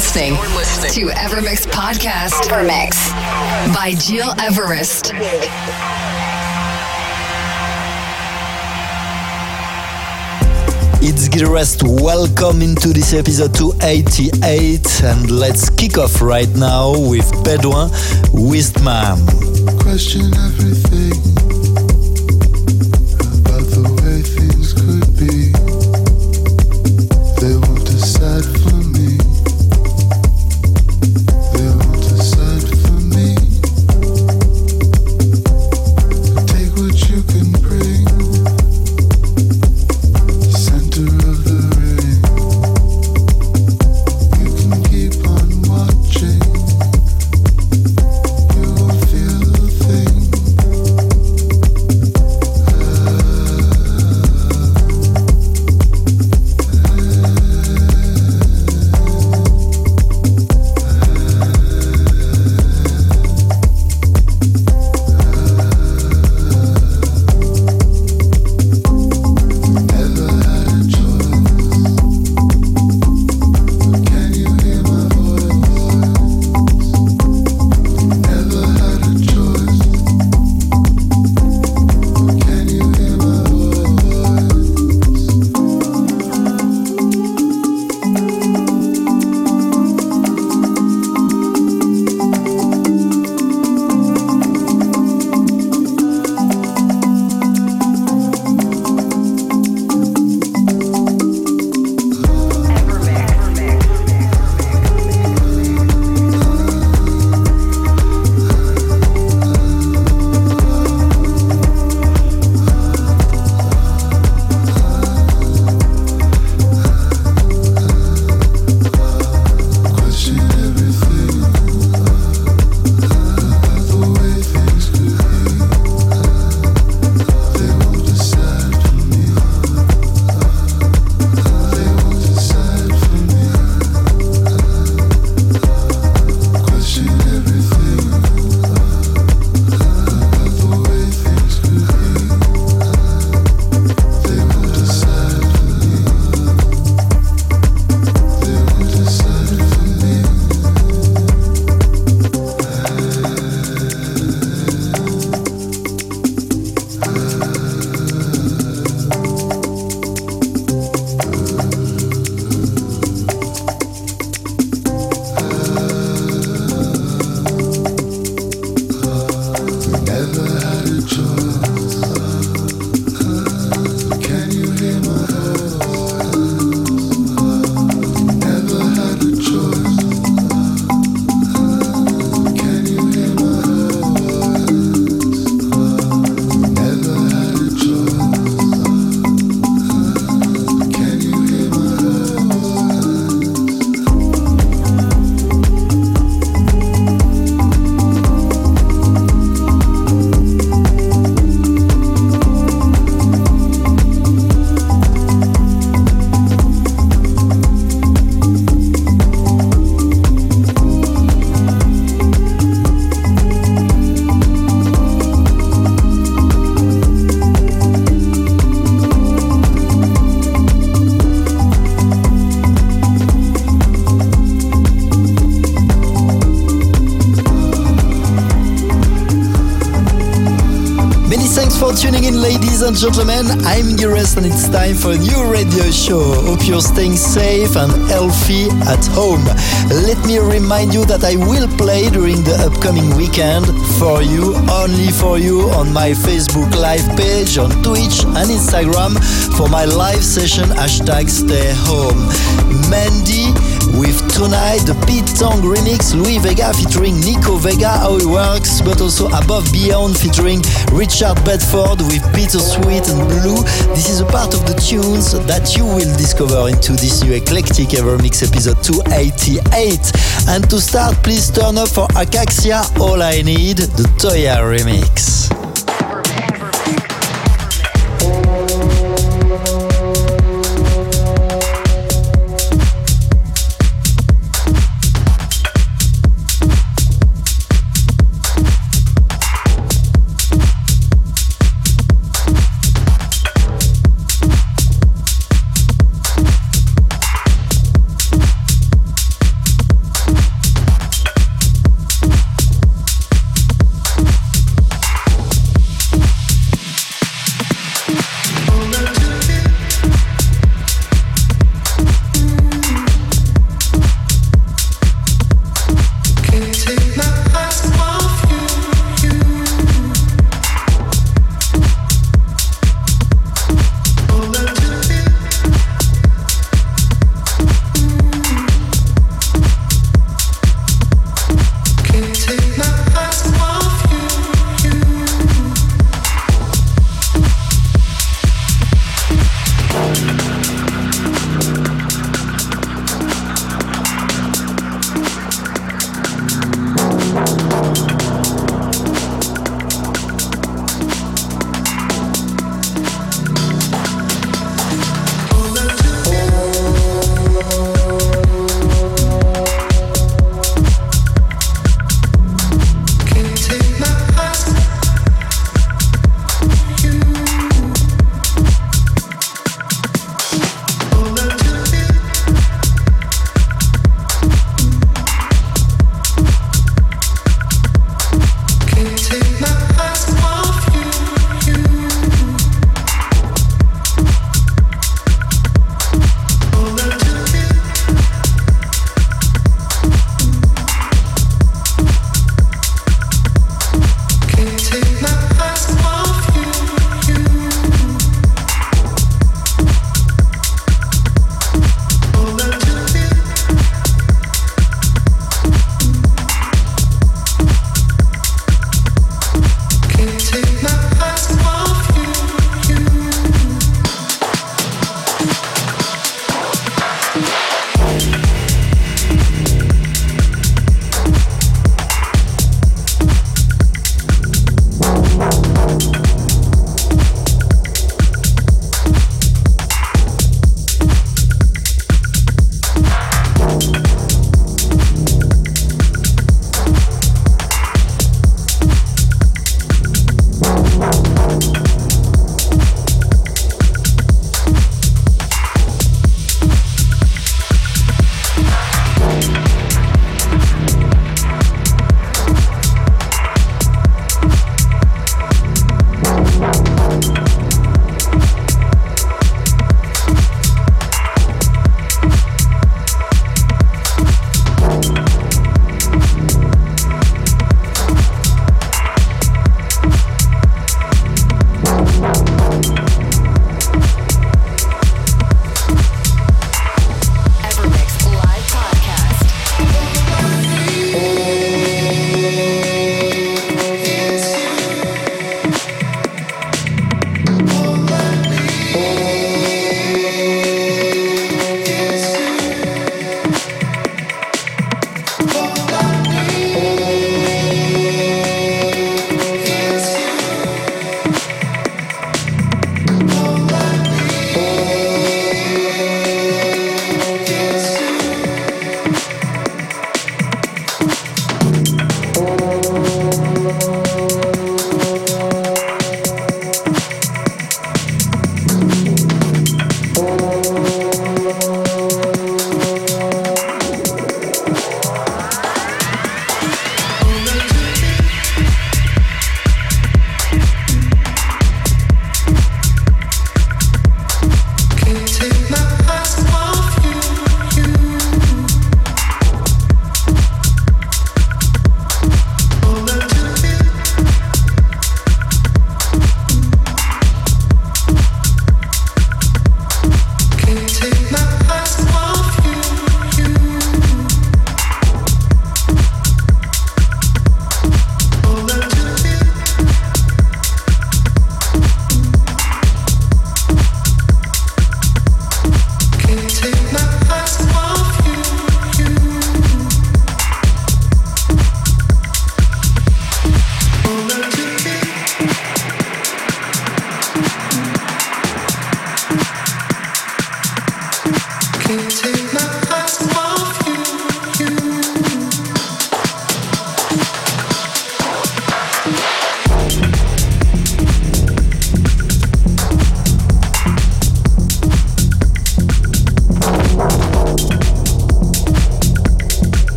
listening to Evermix Podcast. Evermix by Gil Everest. It's Gil Everest. Welcome into this episode 288 and let's kick off right now with Bedouin Wistman. Question everything gentlemen, I'm Gires and it's time for a new radio show. Hope you're staying safe and healthy at home. Let me remind you that I will play during the upcoming weekend for you, only for you, on my Facebook live page, on Twitch and Instagram for my live session hashtag stay home. Mandy with tonight the Pete Tong remix, Louie Vega featuring Nico Vega, how it works, but also Above Beyond featuring Richard Bedford with Peter Sweet and Blue. This is a part of the tunes that you will discover into this new eclectic ever mix episode 288. And to start, please turn up for Acaxia All I Need, the Toya remix.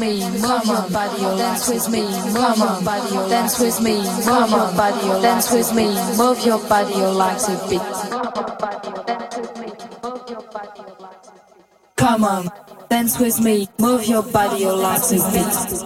Me, move your body, oh, dance with me, move your body, oh, dance with me, move your body, oh, dance with me, move your body, legs a bit. Come on, dance with me, move your body, legs a bit.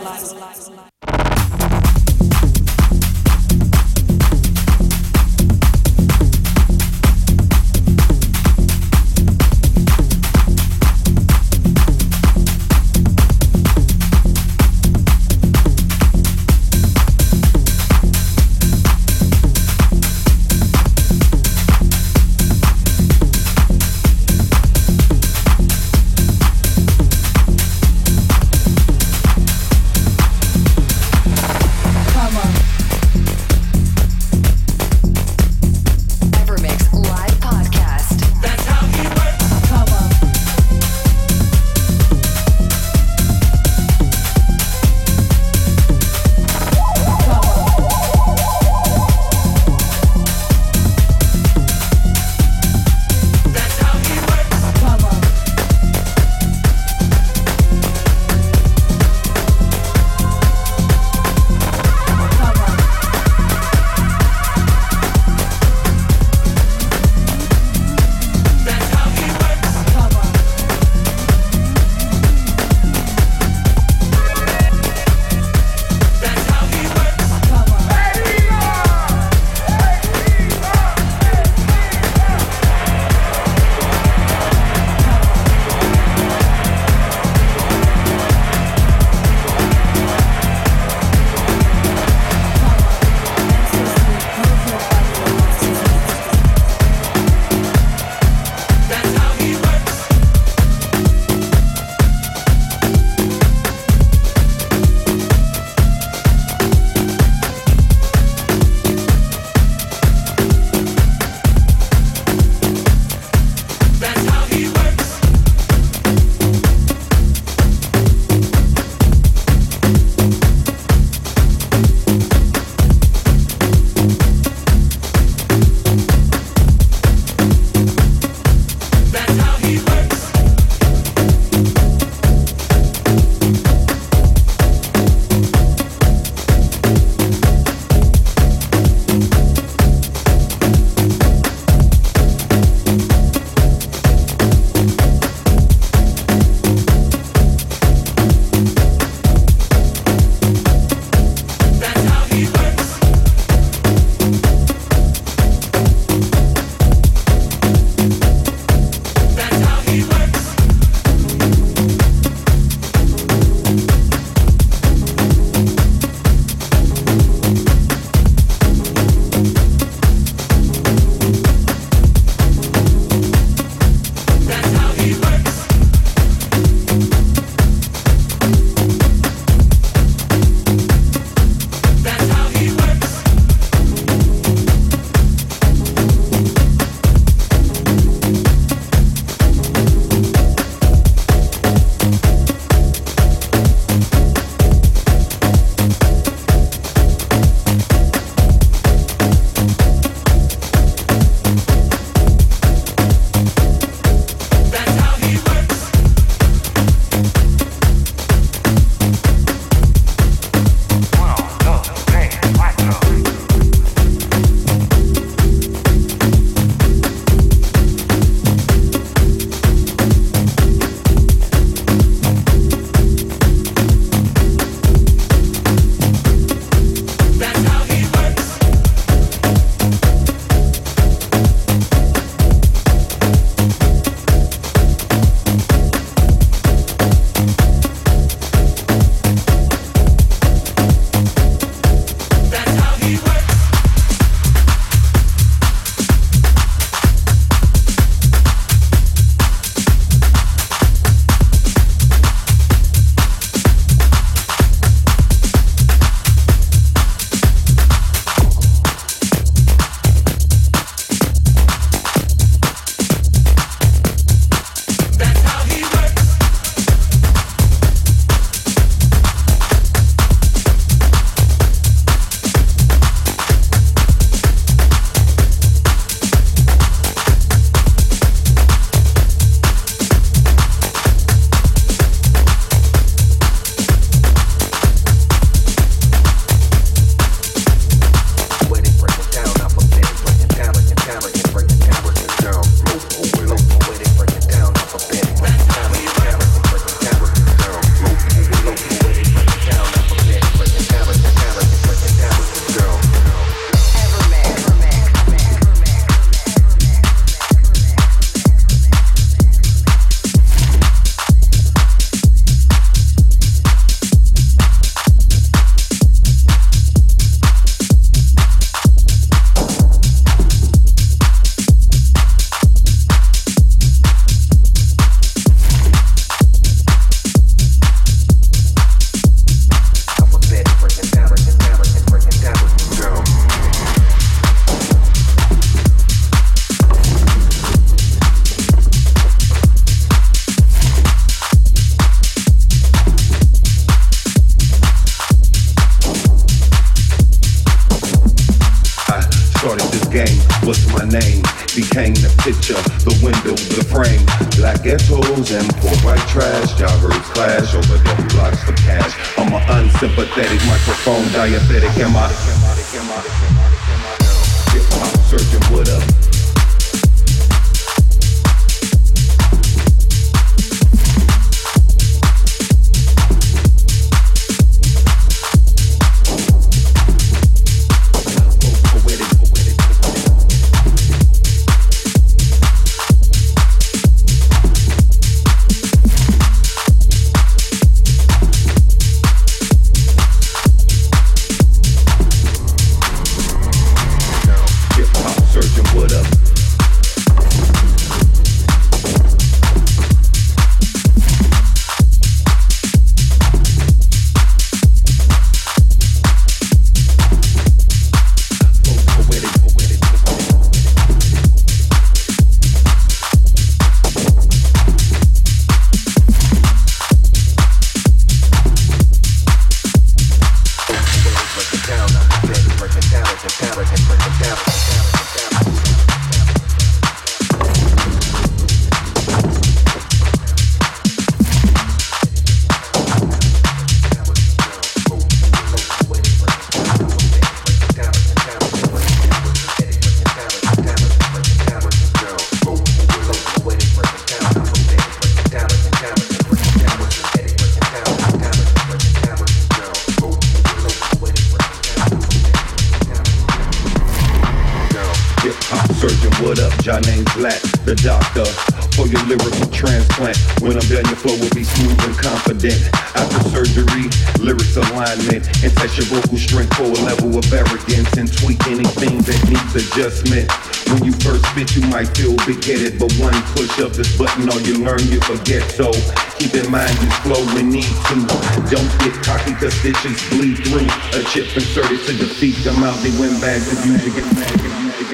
visions bleed through. A chip inserted to defeat the mouthy windbags of music and magic.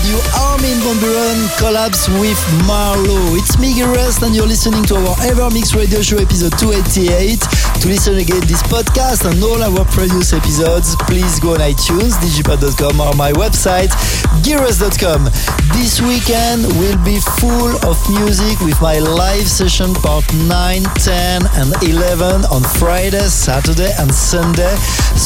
collabs with Marlowe. It's Gil Everest and you're listening to our EverMix Radio Show episode 288. To listen again this podcast and all our previous episodes, please go on iTunes, digipad.com or my website, gileverest.com. This weekend will be full of music with my live session part 9, 10 and 11 on Friday, Saturday and Sunday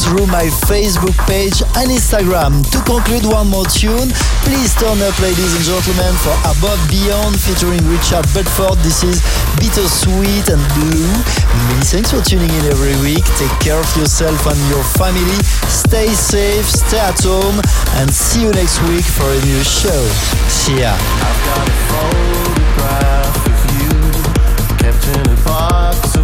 through my Facebook page and Instagram. To conclude one more tune, please turn up ladies and gentlemen for Above Beyond featuring Richard Bedford. This is Bittersweet and Blue. Many thanks for tuning in every week. Take care of yourself and your family. Stay safe, stay at home and see you next week for a new show. See ya. I've got a photograph of you kept in a box